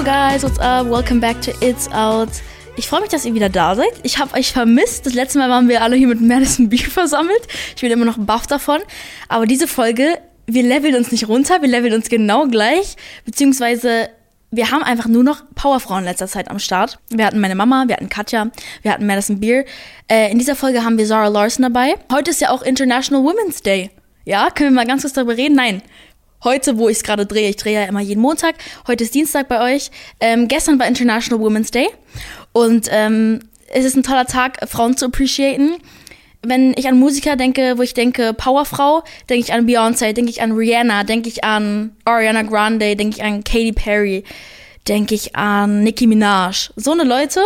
Yo guys, what's up? Welcome back to It's Out. Ich freue mich, dass ihr wieder da seid. Ich habe euch vermisst. Das letzte Mal waren wir alle hier mit Madison Beer versammelt. Ich bin immer noch baff davon. Aber diese Folge, wir leveln uns nicht runter, wir leveln uns genau gleich. Beziehungsweise wir haben einfach nur noch Powerfrauen in letzter Zeit am Start. Wir hatten meine Mama, wir hatten Katja, wir hatten Madison Beer. Äh, in dieser Folge haben wir Zara Larson dabei. Heute ist ja auch International Women's Day. Ja, können wir mal ganz kurz darüber reden? Nein. Heute, wo ich es gerade drehe, ich drehe ja immer jeden Montag. Heute ist Dienstag bei euch. Ähm, gestern war International Women's Day. Und ähm, es ist ein toller Tag, Frauen zu appreciaten. Wenn ich an Musiker denke, wo ich denke Powerfrau, denke ich an Beyoncé, denke ich an Rihanna, denke ich an Ariana Grande, denke ich an Katy Perry, denke ich an Nicki Minaj. So eine Leute,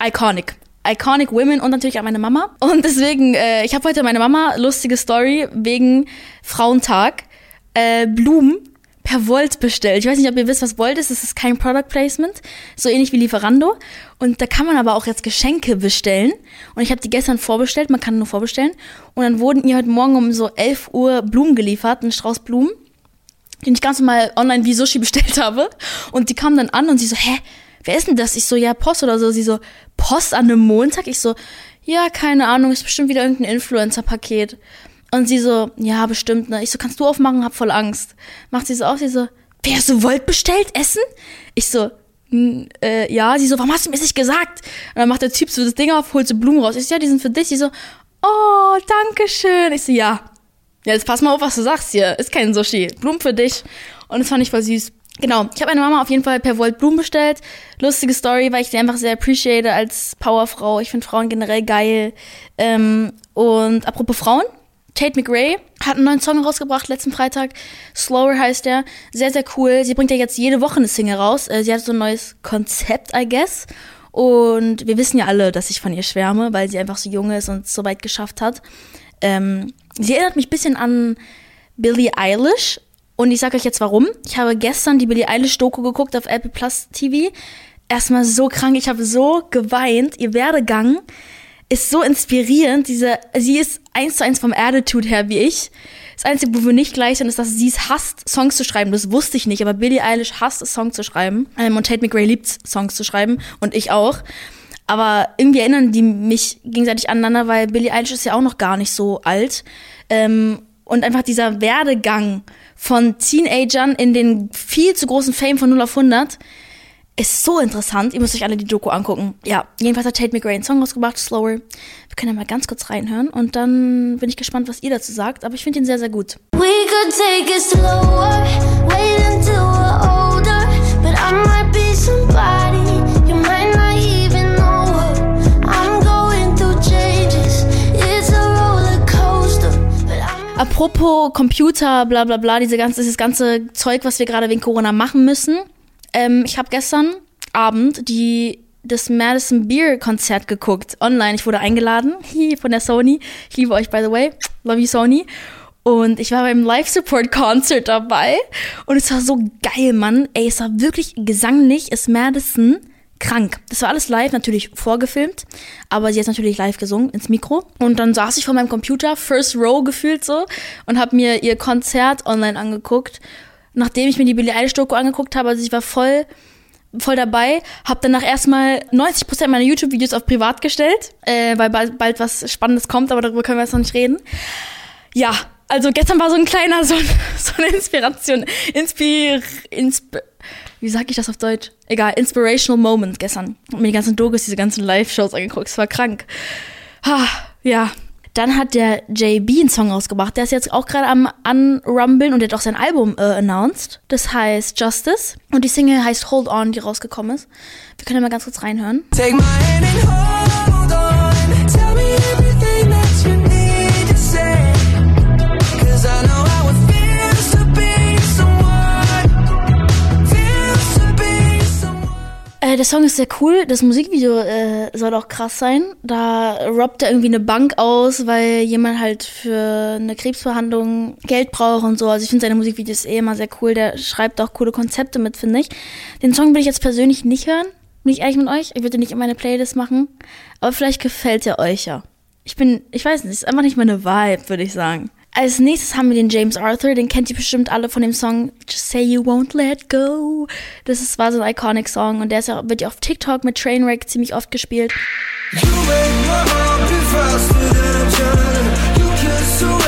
iconic. Iconic Women und natürlich an meine Mama. Und deswegen, äh, ich habe heute meine Mama, lustige Story, wegen Frauentag, äh, Blumen per Volt bestellt. Ich weiß nicht, ob ihr wisst, was Volt ist. Das ist kein Product Placement, so ähnlich wie Lieferando. Und da kann man aber auch jetzt Geschenke bestellen. Und ich habe die gestern vorbestellt. Man kann nur vorbestellen. Und dann wurden ihr heute Morgen um so 11 Uhr Blumen geliefert, ein Strauß Blumen, den ich ganz normal online wie Sushi bestellt habe. Und die kamen dann an und sie so, hä, wer ist denn das? Ich so, ja, Post oder so. Sie so, Post an einem Montag? Ich so, ja, keine Ahnung, ist bestimmt wieder irgendein Influencer-Paket. Und sie so, ja, bestimmt, ne? Ich so, kannst du aufmachen? Hab voll Angst. Macht sie so auf, sie so, wer hast du Volt bestellt? Essen? Ich so, äh, ja. Sie so, warum hast du mir das nicht gesagt? Und dann macht der Typ so das Ding auf, holt so Blumen raus. Ich so, ja, die sind für dich. Sie so, oh, danke schön. Ich so, ja. Ja, jetzt pass mal auf, was du sagst hier. Ist kein Sushi. Blumen für dich. Und das fand ich voll süß. Genau, ich habe meine Mama auf jeden Fall per Volt Blumen bestellt. Lustige Story, weil ich sie einfach sehr appreciate als Powerfrau. Ich finde Frauen generell geil. Ähm, und apropos Frauen, Tate McRae hat einen neuen Song rausgebracht letzten Freitag. Slower heißt der. Sehr, sehr cool. Sie bringt ja jetzt jede Woche eine Single raus. Äh, sie hat so ein neues Konzept, I guess. Und wir wissen ja alle, dass ich von ihr schwärme, weil sie einfach so jung ist und so weit geschafft hat. Ähm, sie erinnert mich ein bisschen an Billie Eilish. Und ich sage euch jetzt warum. Ich habe gestern die Billie Eilish-Doku geguckt auf Apple Plus TV. Erstmal so krank. Ich habe so geweint. Ihr Werdegang ist so inspirierend. Diese, sie ist eins zu eins vom Attitude her wie ich. Das Einzige, wo wir nicht gleich sind, ist, dass sie es hasst, Songs zu schreiben. Das wusste ich nicht, aber Billie Eilish hasst es, Songs zu schreiben. Ähm, und Tate McRae liebt Songs zu schreiben. Und ich auch. Aber irgendwie erinnern die mich gegenseitig aneinander, weil Billie Eilish ist ja auch noch gar nicht so alt. Ähm, und einfach dieser Werdegang von Teenagern in den viel zu großen Fame von 0 auf 100 ist so interessant. Ihr müsst euch alle die Doku angucken. Ja, jedenfalls hat Tate McRae einen Song rausgebracht, Slower. Wir können ja mal ganz kurz reinhören und dann bin ich gespannt, was ihr dazu sagt. Aber ich finde ihn sehr, sehr gut. We could take it slower, wait until we're older, but I might be somebody you might not even know. I'm going through changes, it's a roller coaster. Apropos Computer, bla bla bla, diese ganze, dieses ganze Zeug, was wir gerade wegen Corona machen müssen. Ähm, ich habe gestern Abend die das Madison Beer Konzert geguckt online. Ich wurde eingeladen von der Sony. Ich liebe euch by the way, love you Sony. Und ich war beim Live Support Concert dabei und es war so geil, Mann. Ey, es war wirklich gesanglich, ist Madison krank. Das war alles live, natürlich vorgefilmt, aber sie hat natürlich live gesungen ins Mikro. Und dann saß ich vor meinem Computer, First Row gefühlt so, und habe mir ihr Konzert online angeguckt nachdem ich mir die Billie Eilish Doku angeguckt habe, also ich war voll voll dabei, habe danach erstmal 90% meiner YouTube-Videos auf privat gestellt, äh, weil bald, bald was Spannendes kommt, aber darüber können wir jetzt noch nicht reden. Ja, also gestern war so ein kleiner, so, so eine Inspiration, Inspir, Insp wie sag ich das auf Deutsch? Egal, Inspirational Moment gestern. Und mir die ganzen Dokus, diese ganzen Live-Shows angeguckt, es war krank. Ha, ja, dann hat der JB einen Song rausgebracht. Der ist jetzt auch gerade am Unrumbeln und der hat auch sein Album äh, announced. Das heißt Justice. Und die Single heißt Hold On, die rausgekommen ist. Wir können ja mal ganz kurz reinhören. Take my hand and hold on. Tell me Äh, der Song ist sehr cool. Das Musikvideo äh, soll auch krass sein. Da robbt er irgendwie eine Bank aus, weil jemand halt für eine Krebsbehandlung Geld braucht und so. Also ich finde seine Musikvideos eh immer sehr cool. Der schreibt auch coole Konzepte mit, finde ich. Den Song will ich jetzt persönlich nicht hören. Bin ich ehrlich mit euch? Ich würde nicht in meine Playlist machen. Aber vielleicht gefällt er euch ja. Ich bin, ich weiß nicht, ist einfach nicht meine Vibe, würde ich sagen. Als nächstes haben wir den James Arthur, den kennt ihr bestimmt alle von dem Song Just Say You Won't Let Go. Das ist, war so ein iconic Song und der ist ja, wird ja auf TikTok mit Trainwreck ziemlich oft gespielt. You make my heart beat faster than a. You kiss away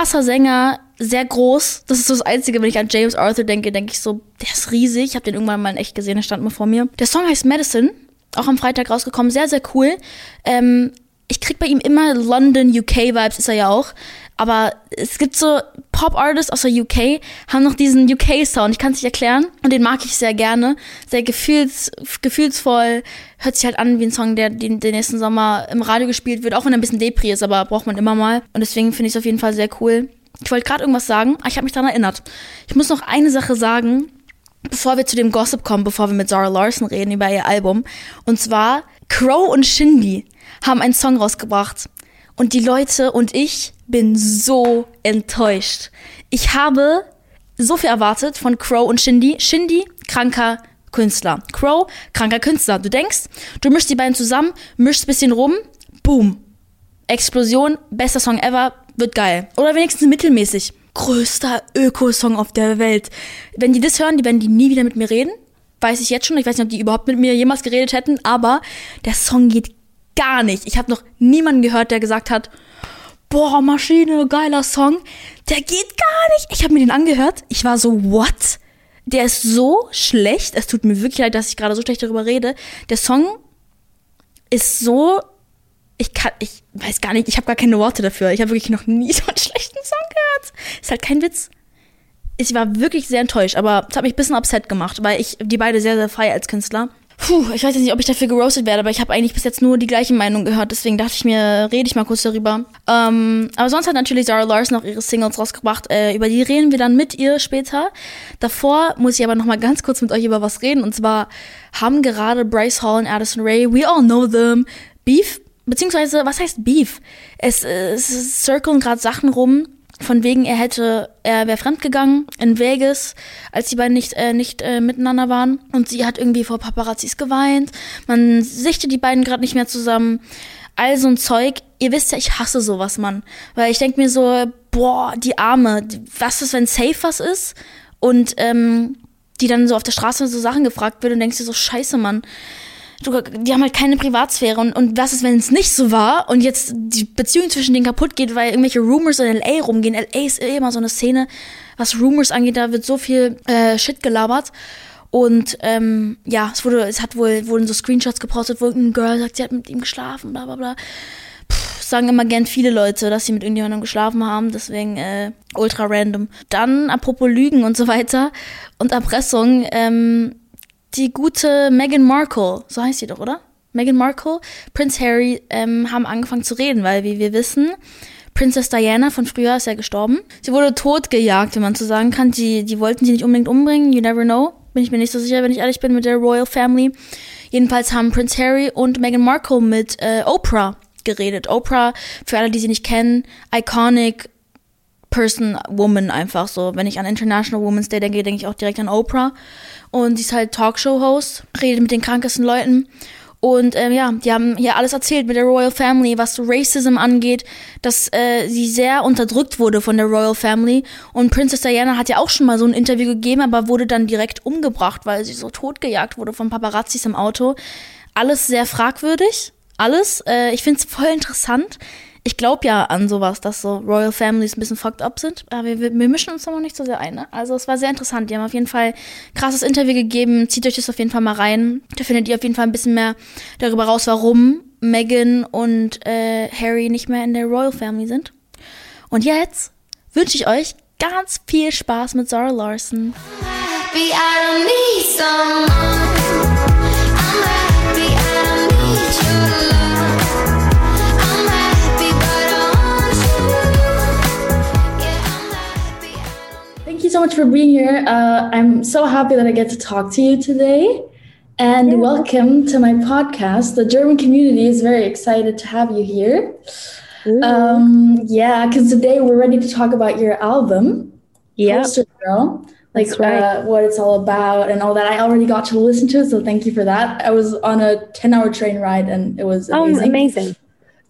Krasser Sänger, sehr groß. Das ist so das Einzige, wenn ich an James Arthur denke, denke ich so, der ist riesig. Ich habe den irgendwann mal in echt gesehen, der stand mal vor mir. Der Song heißt Medicine, auch am Freitag rausgekommen, sehr, sehr cool. Ähm, ich krieg bei ihm immer London, UK-Vibes, ist er ja auch. Aber es gibt so Pop-Artists aus der UK, haben noch diesen UK-Sound. Ich kann es nicht erklären. Und den mag ich sehr gerne. Sehr gefühls, gefühlsvoll. Hört sich halt an wie ein Song, der den, den nächsten Sommer im Radio gespielt wird. Auch wenn er ein bisschen Depri ist, aber braucht man immer mal. Und deswegen finde ich es auf jeden Fall sehr cool. Ich wollte gerade irgendwas sagen, aber ich habe mich daran erinnert. Ich muss noch eine Sache sagen, bevor wir zu dem Gossip kommen, bevor wir mit Zara Larson reden über ihr Album. Und zwar Crow und Shindy haben einen Song rausgebracht. Und die Leute und ich bin so enttäuscht. Ich habe so viel erwartet von Crow und Shindy. Shindy, kranker Künstler. Crow, kranker Künstler. Du denkst, du mischst die beiden zusammen, mischst ein bisschen rum, boom. Explosion, bester Song ever, wird geil. Oder wenigstens mittelmäßig. Größter Öko-Song auf der Welt. Wenn die das hören, die werden die nie wieder mit mir reden. Weiß ich jetzt schon. Ich weiß nicht, ob die überhaupt mit mir jemals geredet hätten, aber der Song geht gar nicht. Ich habe noch niemanden gehört, der gesagt hat, boah, Maschine, geiler Song. Der geht gar nicht. Ich habe mir den angehört. Ich war so, what? Der ist so schlecht. Es tut mir wirklich leid, dass ich gerade so schlecht darüber rede. Der Song ist so ich kann, ich weiß gar nicht, ich habe gar keine Worte dafür. Ich habe wirklich noch nie so einen schlechten Song gehört. Ist halt kein Witz. Ich war wirklich sehr enttäuscht, aber es hat mich ein bisschen upset gemacht, weil ich die beide sehr, sehr feier als Künstler. Puh, ich weiß jetzt nicht, ob ich dafür geroastet werde, aber ich habe eigentlich bis jetzt nur die gleiche Meinung gehört, deswegen dachte ich mir, rede ich mal kurz darüber. Ähm, aber sonst hat natürlich Zara Larson auch ihre Singles rausgebracht, äh, über die reden wir dann mit ihr später. Davor muss ich aber noch mal ganz kurz mit euch über was reden, und zwar haben gerade Bryce Hall und Addison Ray, we all know them, Beef beziehungsweise, was heißt Beef? Es, es circlen gerade Sachen rum, von wegen er hätte, er wäre fremdgegangen in Vegas, als die beiden nicht, äh, nicht äh, miteinander waren. Und sie hat irgendwie vor Paparazzis geweint. Man sichtet die beiden gerade nicht mehr zusammen. All so ein Zeug. Ihr wisst ja, ich hasse sowas, Mann. Weil ich denke mir so, boah, die Arme, was ist, wenn safe was ist? Und ähm, die dann so auf der Straße so Sachen gefragt wird und denkst dir so, scheiße, Mann du, die haben halt keine Privatsphäre. Und, und was ist, wenn es nicht so war und jetzt die Beziehung zwischen denen kaputt geht, weil irgendwelche Rumors in L.A. rumgehen. L.A. ist eh immer so eine Szene, was Rumors angeht, da wird so viel äh, Shit gelabert. Und ähm, ja, es wurde, es hat wohl, wurden so Screenshots gepostet, wo irgendein Girl sagt, sie hat mit ihm geschlafen, bla bla bla. Puh, sagen immer gern viele Leute, dass sie mit irgendjemandem geschlafen haben, deswegen äh, ultra random. Dann, apropos Lügen und so weiter und Erpressung, ähm, die gute Meghan Markle, so heißt sie doch, oder? Meghan Markle, Prince Harry ähm, haben angefangen zu reden, weil wie wir wissen, Princess Diana von früher ist ja gestorben. Sie wurde totgejagt, wenn man so sagen kann. Die, die wollten sie nicht unbedingt umbringen, you never know. Bin ich mir nicht so sicher, wenn ich ehrlich bin mit der Royal Family. Jedenfalls haben Prince Harry und Meghan Markle mit äh, Oprah geredet. Oprah, für alle, die sie nicht kennen, iconic Person, Woman einfach so. Wenn ich an International Women's Day denke, denke ich auch direkt an Oprah. Und sie ist halt Talkshow-Host, redet mit den krankesten Leuten. Und ähm, ja, die haben hier alles erzählt mit der Royal Family, was Racism angeht, dass äh, sie sehr unterdrückt wurde von der Royal Family. Und Princess Diana hat ja auch schon mal so ein Interview gegeben, aber wurde dann direkt umgebracht, weil sie so totgejagt wurde von Paparazzis im Auto. Alles sehr fragwürdig. Alles. Äh, ich finde es voll interessant ich glaube ja an sowas, dass so Royal Families ein bisschen fucked up sind. Aber wir, wir mischen uns da noch nicht so sehr ein. Ne? Also es war sehr interessant. Die haben auf jeden Fall krasses Interview gegeben. Zieht euch das auf jeden Fall mal rein. Da findet ihr auf jeden Fall ein bisschen mehr darüber raus, warum Meghan und äh, Harry nicht mehr in der Royal Family sind. Und jetzt wünsche ich euch ganz viel Spaß mit Zara Larson. Happy, you so much for being here. Uh, I'm so happy that I get to talk to you today. And yeah. welcome to my podcast. The German community is very excited to have you here. Um, yeah, because today we're ready to talk about your album, yeah. Poster Girl, like right. uh, what it's all about and all that. I already got to listen to it, so thank you for that. I was on a ten-hour train ride, and it was amazing. Oh, amazing!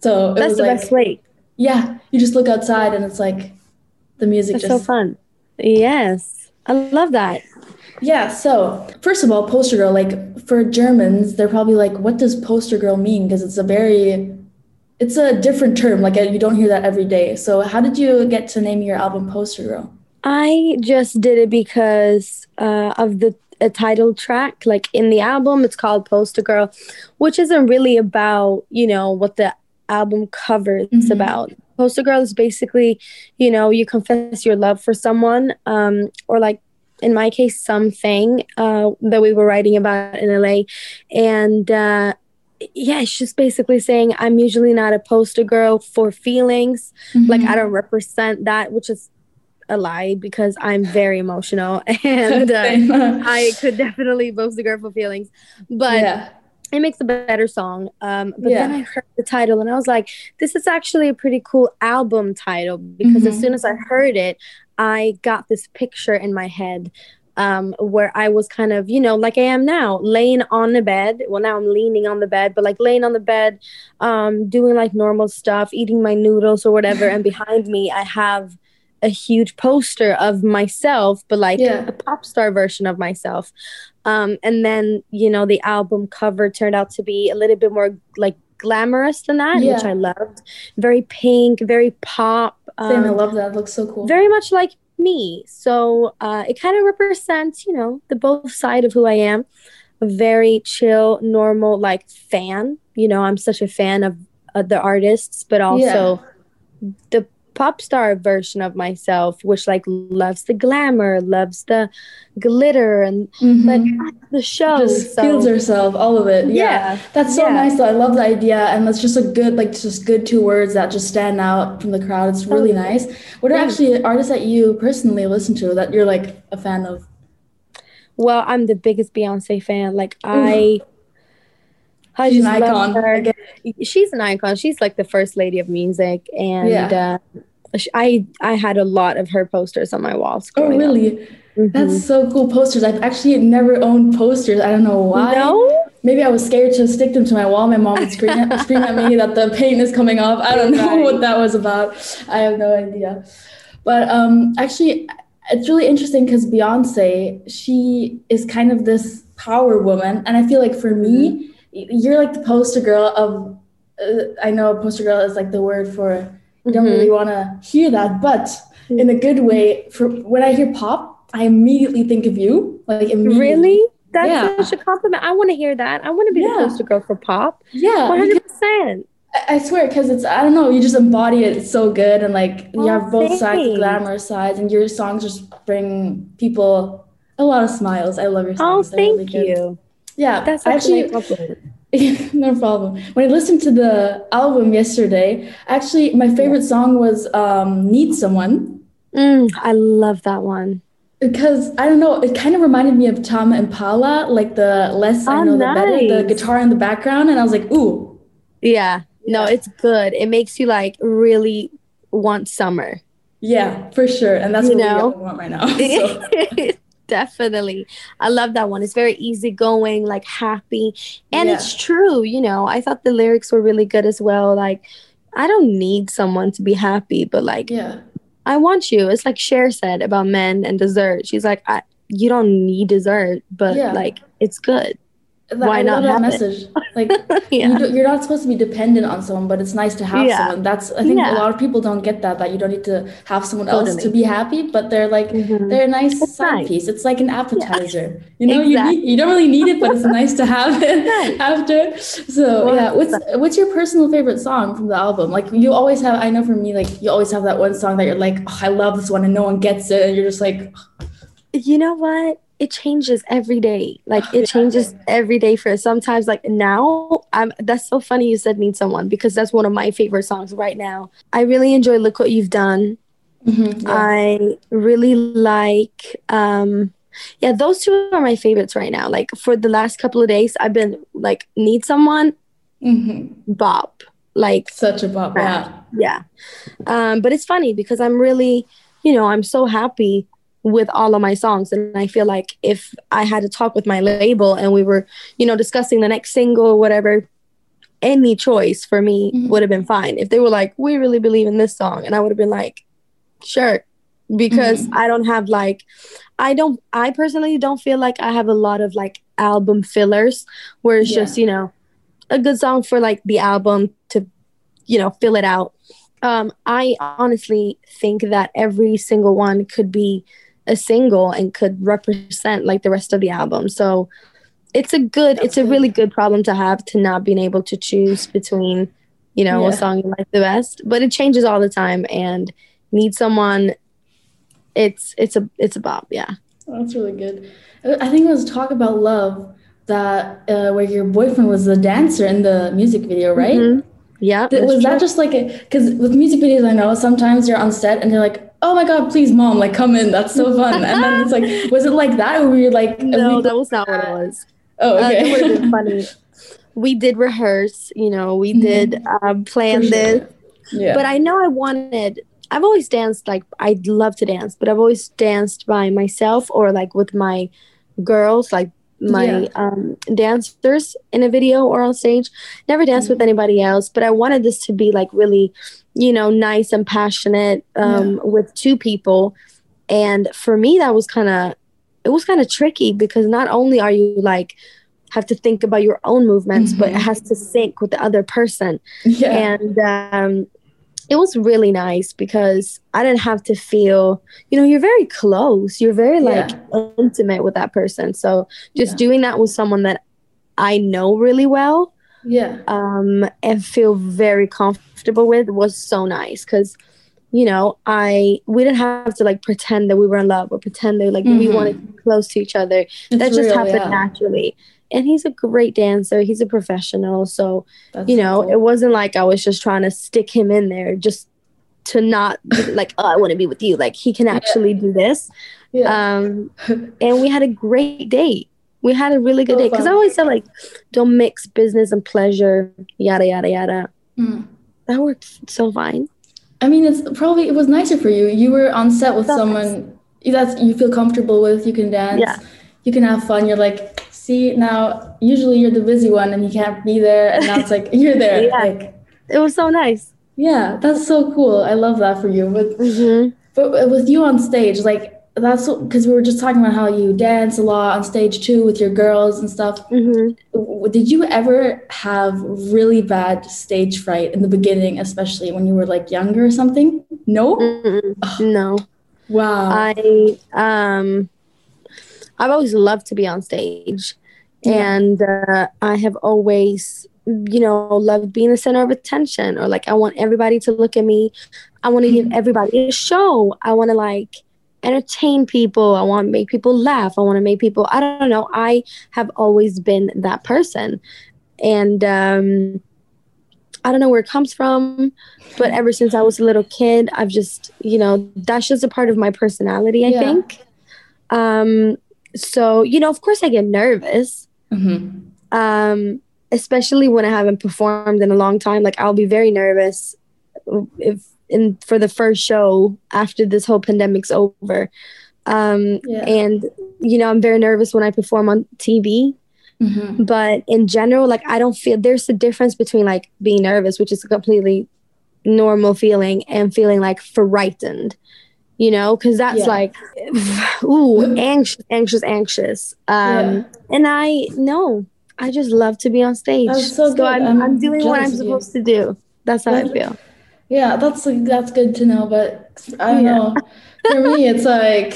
So that's the like, best way. Yeah, you just look outside, and it's like the music. That's just so fun. Yes, I love that. Yeah. So first of all, poster girl. Like for Germans, they're probably like, "What does poster girl mean?" Because it's a very it's a different term. Like you don't hear that every day. So how did you get to name your album Poster Girl? I just did it because uh, of the a title track. Like in the album, it's called Poster Girl, which isn't really about you know what the album cover is mm-hmm. about. Poster Girl is basically, you know, you confess your love for someone, um, or like in my case, something uh, that we were writing about in LA, and uh, yeah, it's just basically saying I'm usually not a poster girl for feelings. Mm-hmm. Like I don't represent that, which is a lie because I'm very emotional and uh, I could definitely post a girl for feelings. But yeah. It makes a better song. Um, but yeah. then I heard the title and I was like, this is actually a pretty cool album title because mm-hmm. as soon as I heard it, I got this picture in my head um, where I was kind of, you know, like I am now, laying on the bed. Well, now I'm leaning on the bed, but like laying on the bed, um, doing like normal stuff, eating my noodles or whatever. and behind me, I have a huge poster of myself, but like yeah. a pop star version of myself. Um, and then, you know, the album cover turned out to be a little bit more like glamorous than that, yeah. which I loved. Very pink, very pop. Um, Same, I um, love that. It looks so cool. Very much like me. So uh, it kind of represents, you know, the both side of who I am. A very chill, normal, like fan. You know, I'm such a fan of uh, the artists, but also yeah. the pop star version of myself, which like loves the glamour, loves the glitter, and mm-hmm. but the show just so. feels herself, all of it. Yeah, yeah. that's so yeah. nice. Though. I love the idea, and that's just a good like just good two words that just stand out from the crowd. It's really oh, nice. What are yeah. actually artists that you personally listen to that you're like a fan of? Well, I'm the biggest Beyonce fan. Like I. I she's an icon. She's an icon. She's like the first lady of music, and yeah. uh, I I had a lot of her posters on my walls. Oh, really? Mm-hmm. That's so cool. Posters. I've actually never owned posters. I don't know why. No. Maybe I was scared to stick them to my wall. My mom would scream at, scream at me that the paint is coming off. I don't know right. what that was about. I have no idea. But um, actually, it's really interesting because Beyonce, she is kind of this power woman, and I feel like for me. Mm-hmm you're like the poster girl of uh, i know poster girl is like the word for you don't mm-hmm. really want to hear that but in a good way for when i hear pop i immediately think of you like immediately. really that's yeah. such a compliment i want to hear that i want to be yeah. the poster girl for pop yeah 100% I swear, because it's I don't know, you just embody it so good, and like you oh, have both thanks. sides, the glamorous sides, and your songs just bring people a lot of smiles. I love your oh, songs. Oh, thank really you. Yeah, that's actually no problem. When I listened to the album yesterday, actually, my favorite song was um, "Need Someone." Mm, I love that one because I don't know, it kind of reminded me of Tame Impala, like the less oh, I know, nice. the better. The guitar in the background, and I was like, ooh. Yeah, no, it's good. It makes you like really want summer. Yeah, for sure, and that's you what know? we want right now. So. definitely. I love that one. It's very easygoing, like happy. And yeah. it's true, you know. I thought the lyrics were really good as well. Like, I don't need someone to be happy, but like, yeah. I want you. It's like Cher said about men and dessert. She's like, I, you don't need dessert, but yeah. like, it's good. Why I not that message? Like yeah. you are not supposed to be dependent on someone, but it's nice to have yeah. someone. That's I think yeah. a lot of people don't get that that you don't need to have someone totally. else to be happy, but they're like mm-hmm. they're a nice it's side nice. piece. It's like an appetizer. You know, exactly. you need, you don't really need it, but it's nice to have it after. So yeah, what's what's your personal favorite song from the album? Like you always have. I know for me, like you always have that one song that you're like, oh, I love this one, and no one gets it, and you're just like. You know what? it changes every day. Like it changes every day for us. Sometimes like now, I'm that's so funny you said need someone because that's one of my favorite songs right now. I really enjoy Look What You've Done. Mm-hmm, yeah. I really like um yeah, those two are my favorites right now. Like for the last couple of days, I've been like need someone mm-hmm. bop. Like such a bop, yeah. Yeah. Um, but it's funny because I'm really, you know, I'm so happy with all of my songs and i feel like if i had to talk with my label and we were you know discussing the next single or whatever any choice for me mm-hmm. would have been fine if they were like we really believe in this song and i would have been like sure because mm-hmm. i don't have like i don't i personally don't feel like i have a lot of like album fillers where it's yeah. just you know a good song for like the album to you know fill it out um i honestly think that every single one could be a single and could represent like the rest of the album. So it's a good it's a really good problem to have to not being able to choose between, you know, yeah. a song you like the best. But it changes all the time and need someone it's it's a it's a bop, yeah. Oh, that's really good. I think it was talk about love that uh, where your boyfriend was the dancer in the music video, right? Mm-hmm. Yeah. was true. that just like because with music videos, I know sometimes you're on set and they're like, oh my god please mom like come in that's so fun and then it's like was it like that or were you like no that was not what it was oh uh, okay uh, it funny we did rehearse you know we mm-hmm. did um, plan sure. this yeah. but i know i wanted i've always danced like i love to dance but i've always danced by myself or like with my girls like my yeah. um, dancers in a video or on stage. Never danced mm-hmm. with anybody else, but I wanted this to be like really, you know, nice and passionate um, yeah. with two people. And for me, that was kind of, it was kind of tricky because not only are you like, have to think about your own movements, mm-hmm. but it mm-hmm. has to sync with the other person. Yeah. And um, it was really nice because I didn't have to feel, you know, you're very close. You're very like yeah. intimate with that person. So just yeah. doing that with someone that I know really well, yeah, um, and feel very comfortable with was so nice because, you know, I we didn't have to like pretend that we were in love or pretend that like mm-hmm. we wanted to be close to each other. It's that just real, happened yeah. naturally and he's a great dancer. He's a professional. So, That's you know, cool. it wasn't like I was just trying to stick him in there just to not like, oh, I want to be with you. Like he can actually yeah. do this. Yeah. Um, and we had a great date. We had a really good so date because I always said like, don't mix business and pleasure, yada yada yada. Mm. That worked so fine. I mean, it's probably it was nicer for you. You were on set with someone nice. that you feel comfortable with. You can dance. Yeah. You can have fun. You're like, see now usually you're the busy one and you can't be there and now it's like you're there yeah. like it was so nice yeah that's so cool i love that for you but mm-hmm. but with you on stage like that's because we were just talking about how you dance a lot on stage too with your girls and stuff mm-hmm. did you ever have really bad stage fright in the beginning especially when you were like younger or something no no wow i um I've always loved to be on stage. Yeah. And uh, I have always, you know, loved being the center of attention or like I want everybody to look at me. I want to give mm-hmm. everybody a show. I want to like entertain people. I want to make people laugh. I want to make people, I don't know. I have always been that person. And um, I don't know where it comes from, but ever since I was a little kid, I've just, you know, that's just a part of my personality, I yeah. think. Um, so you know of course i get nervous mm-hmm. um, especially when i haven't performed in a long time like i'll be very nervous if in for the first show after this whole pandemic's over um, yeah. and you know i'm very nervous when i perform on tv mm-hmm. but in general like i don't feel there's a difference between like being nervous which is a completely normal feeling and feeling like frightened you know, because that's yeah. like, ooh, anxious, anxious, anxious. Um, yeah. And I know, I just love to be on stage. That's so, so I'm, I'm, I'm, doing what I'm supposed to do. That's how I feel. Yeah, that's that's good to know. But I don't yeah. know. For me, it's like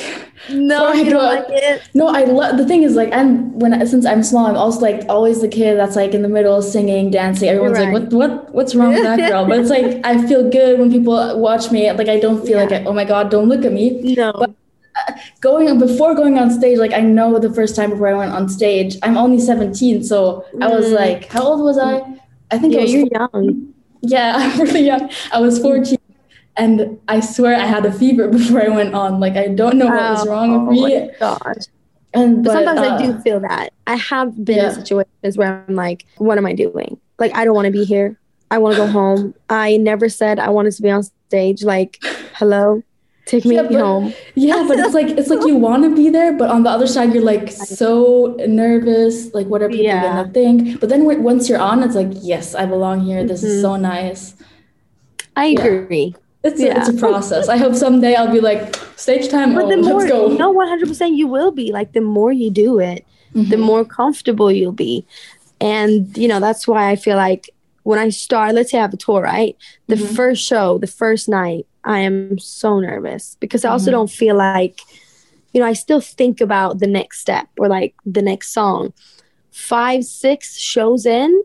no, I don't like it. No, I love the thing is like I'm when since I'm small, I'm also like always the kid that's like in the middle singing, dancing. Everyone's right. like, what what what's wrong with that girl? but it's like I feel good when people watch me. Like I don't feel yeah. like I, oh my god, don't look at me. No. But uh, going before going on stage, like I know the first time before I went on stage, I'm only 17, so mm. I was mm. like, how old was I? I think yeah, I was you're young. Yeah, I'm really young. I was 14 and I swear I had a fever before I went on. Like I don't know what was wrong with me. Oh gosh. And but, sometimes uh, I do uh, feel that. I have been yeah. in situations where I'm like, what am I doing? Like I don't want to be here. I want to go home. I never said I wanted to be on stage. Like, hello. Take me Yeah, but- home. Yeah, but it's like it's like you want to be there, but on the other side, you're like so nervous. Like, what are people Yeah. gonna think? But then once you're on, it's like, yes, I belong here. This is Mhm. so nice. I Yeah. agree. It's a, it's a process. I hope someday I'll be like stage time. But oh, the more, let's go. no, one hundred percent, you will be like the more you do it, the Mhm. more comfortable you'll be, and you know that's why I feel like when I start, let's say I have a tour, right? The Mhm. first show, the first night, I am so nervous because I also Mhm. don't feel like, you know, I still think about the next step or like the next song. Five, six shows in,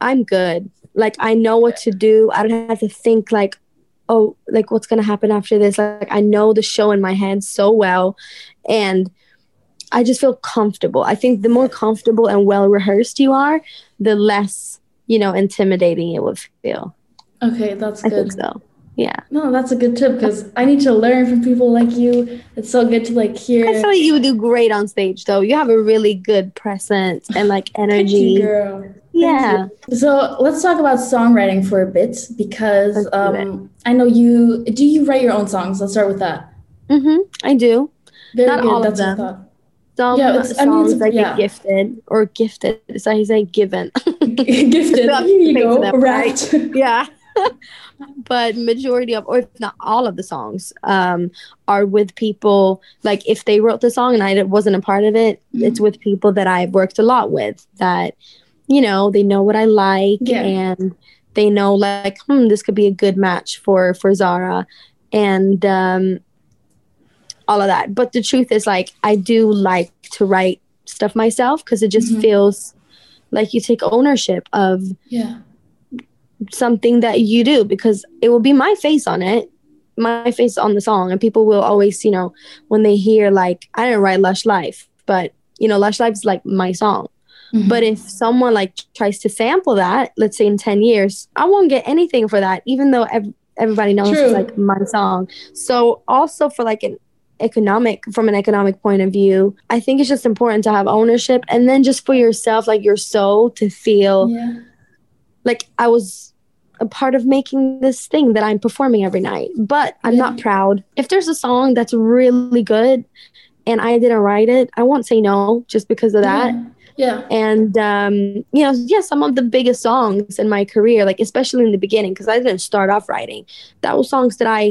I'm good. Like I know what to do. I don't have to think like, oh, like what's gonna happen after this. Like I know the show in my head so well, and I just feel comfortable. I think the more comfortable and well rehearsed you are, the less you know intimidating it would feel. Okay, that's I good. think so. Yeah, No, that's a good tip because I need to learn from people like you. It's so good to like hear. I feel like you would do great on stage though. You have a really good presence and like Thank energy. you, girl. Yeah. So let's talk about songwriting for a bit because um, I know you. Do you write your own songs? Let's start with that. Mm-hmm. I do. Very Not good. all That's I them. Some Yeah, it's- I mean, songs get yeah. gifted or gifted. How you say given? Gifted. Up Here you go. them, Wrapped. yeah. But majority of or if not all of the songs um are with people like if they wrote the song and I wasn't a part of it, Mhm. it's with people that I've worked a lot with that you know, they know what I like Yeah. and they know like hmm this could be a good match for for Zara and um all of that. But the truth is like I do like to write stuff myself because it just Mhm. feels like you take ownership of Yeah. Something that you do because it will be my face on it my face on the song and people will always you know when they hear like i didn't write lush life but you know lush life is like my song Mhm. but if someone like tries to sample that let's say in 10 years i won't get anything for that even though ev- everybody knows True. it's like my song so also for like an economic from an economic point of view i think it's just important to have ownership and then just for yourself like your soul to feel yeah. Like I was a part of making this thing that I'm performing every night. But I'm not proud. If there's a song that's really good and I didn't write it, I won't say no just because of that. Yeah. And um, you know, yeah, some of the biggest songs in my career, like especially in the beginning, because I didn't start off writing, that was songs that I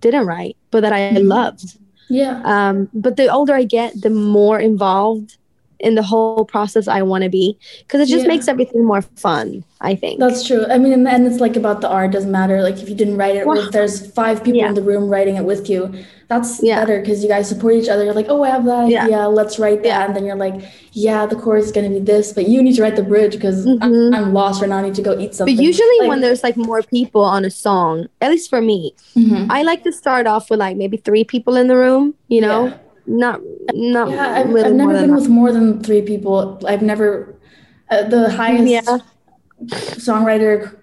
didn't write, but that I Mhm. loved. Yeah. Um, but the older I get, the more involved in the whole process I want to be, because it just Yeah. makes everything more fun. I think. That's true. I mean, and it's like about the art doesn't matter. Like if you didn't write it, or if there's five people Yeah. in the room writing it with you, that's Yeah. better because you guys support each other. You're like, oh, I have that Yeah. idea. Let's write that. And then you're like, yeah, the chorus is gonna be this, but you need to write the bridge because Mhm. I'm, I'm lost right now. I need to go eat something. But usually Like- when there's like more people on a song, at least for me, Mhm. I like to start off with like maybe three people in the room, you know? Not not Yeah, I've, really I've never been with more than three people. I've never. Uh, the highest Yeah. songwriter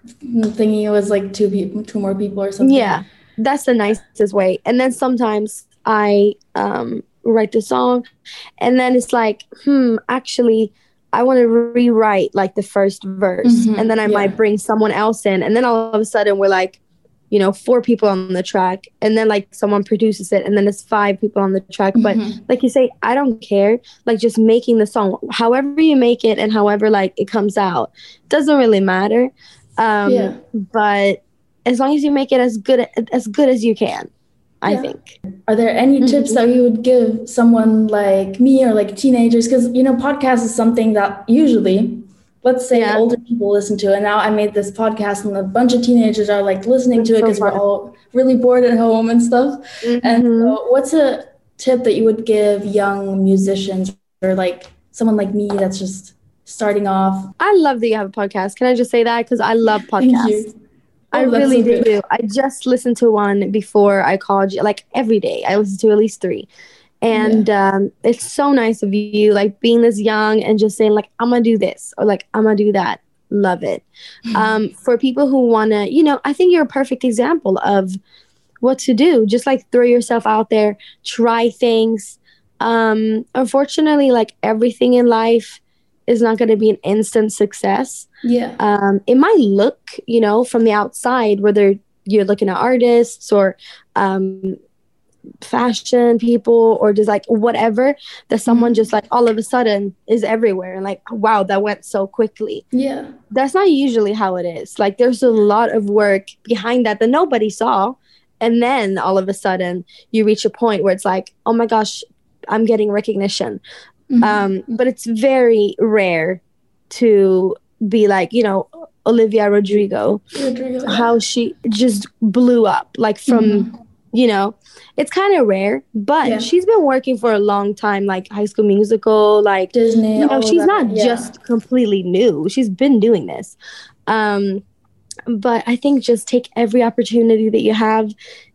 thingy was like two people, two more people or something. Yeah. That's the nicest way. And then sometimes I um write the song and then it's like, hmm, actually I want to rewrite like the first verse Mhm, and then I yeah. might bring someone else in and then all of a sudden we're like you know four people on the track and then like someone produces it and then it's five people on the track but Mhm. like you say i don't care like just making the song however you make it and however like it comes out doesn't really matter um Yeah. but as long as you make it as good as good as you can i Yeah. think Are there any tips that you would give someone like me or like teenagers? Because you know, podcast is something that usually, let's say, Yeah. older people listen to. And now I made this podcast, and a bunch of teenagers are like listening to it That's so because we're all really bored at home and stuff. And Mhm. so what's a tip that you would give young musicians or like someone like me that's just starting off? i love that you have a podcast can i just say that because i love podcasts. I Oh, really so do. I just listened to one before I called you, like every day. I listen to at least three. And um, it's so nice of you, like being this young and just saying, like, I'm going to do this or like, I'm to do that. Love it. Um, for people who want to, you know, I think you're a perfect example of what to do. Just like throw yourself out there, try things. Um, unfortunately, like everything in life is not going to be an instant success Yeah. um, it might look, you know, from the outside, whether you're looking at artists or, um, fashion people or just like whatever that someone just like all of a sudden is everywhere and like wow that went so quickly Yeah. that's not usually how it is like there's a lot of work behind that that nobody saw and then all of a sudden you reach a point where it's like oh my gosh i'm getting recognition Mhm. um but it's very rare to be like you know olivia rodrigo Rodrigo. how she just blew up like from Mhm. You know it's kind of rare but Yeah. she's been working for a long time like high school musical like Disney. you know she's not yeah. just completely new she's been doing this um but i think just take every opportunity that you have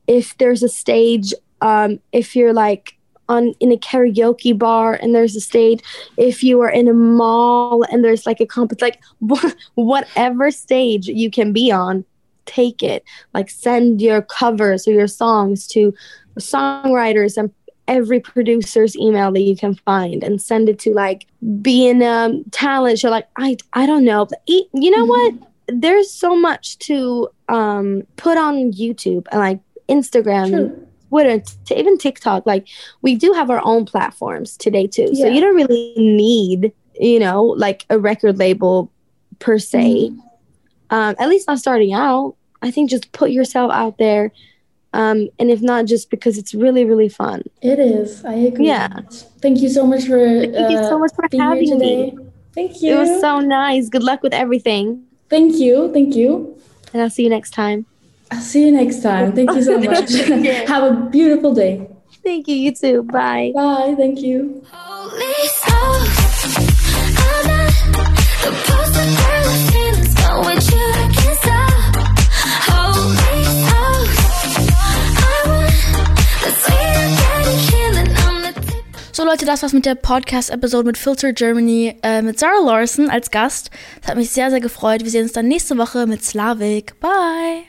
if there's a stage um if you're like on in a karaoke bar and there's a stage if you are in a mall and there's like a comp like whatever stage you can be on take it like send your covers or your songs to songwriters and every producer's email that you can find and send it to like being a talent show like i i don't know but you know what there's so much to um put on youtube and like instagram True. Twitter, even TikTok, like we do have our own platforms today too. Yeah. So you don't really need, you know, like a record label per se. Mhm. Um, at least not starting out. I think just put yourself out there. Um, and if not, just because it's really, really fun. It is. I agree. Yeah. Thank you so much for Thank you so uh, much for being here having today. me. Thank you. It was so nice. Good luck with everything. Thank you. Thank you. And I'll see you next time. I'll see you next time. Thank you so much. Have a beautiful day. Thank you. You too. Bye. Bye. Thank you. Leute, das war's mit der Podcast-Episode mit Filter Germany äh, mit Sarah Larson als Gast. Das hat mich sehr, sehr gefreut. Wir sehen uns dann nächste Woche mit Slavik. Bye!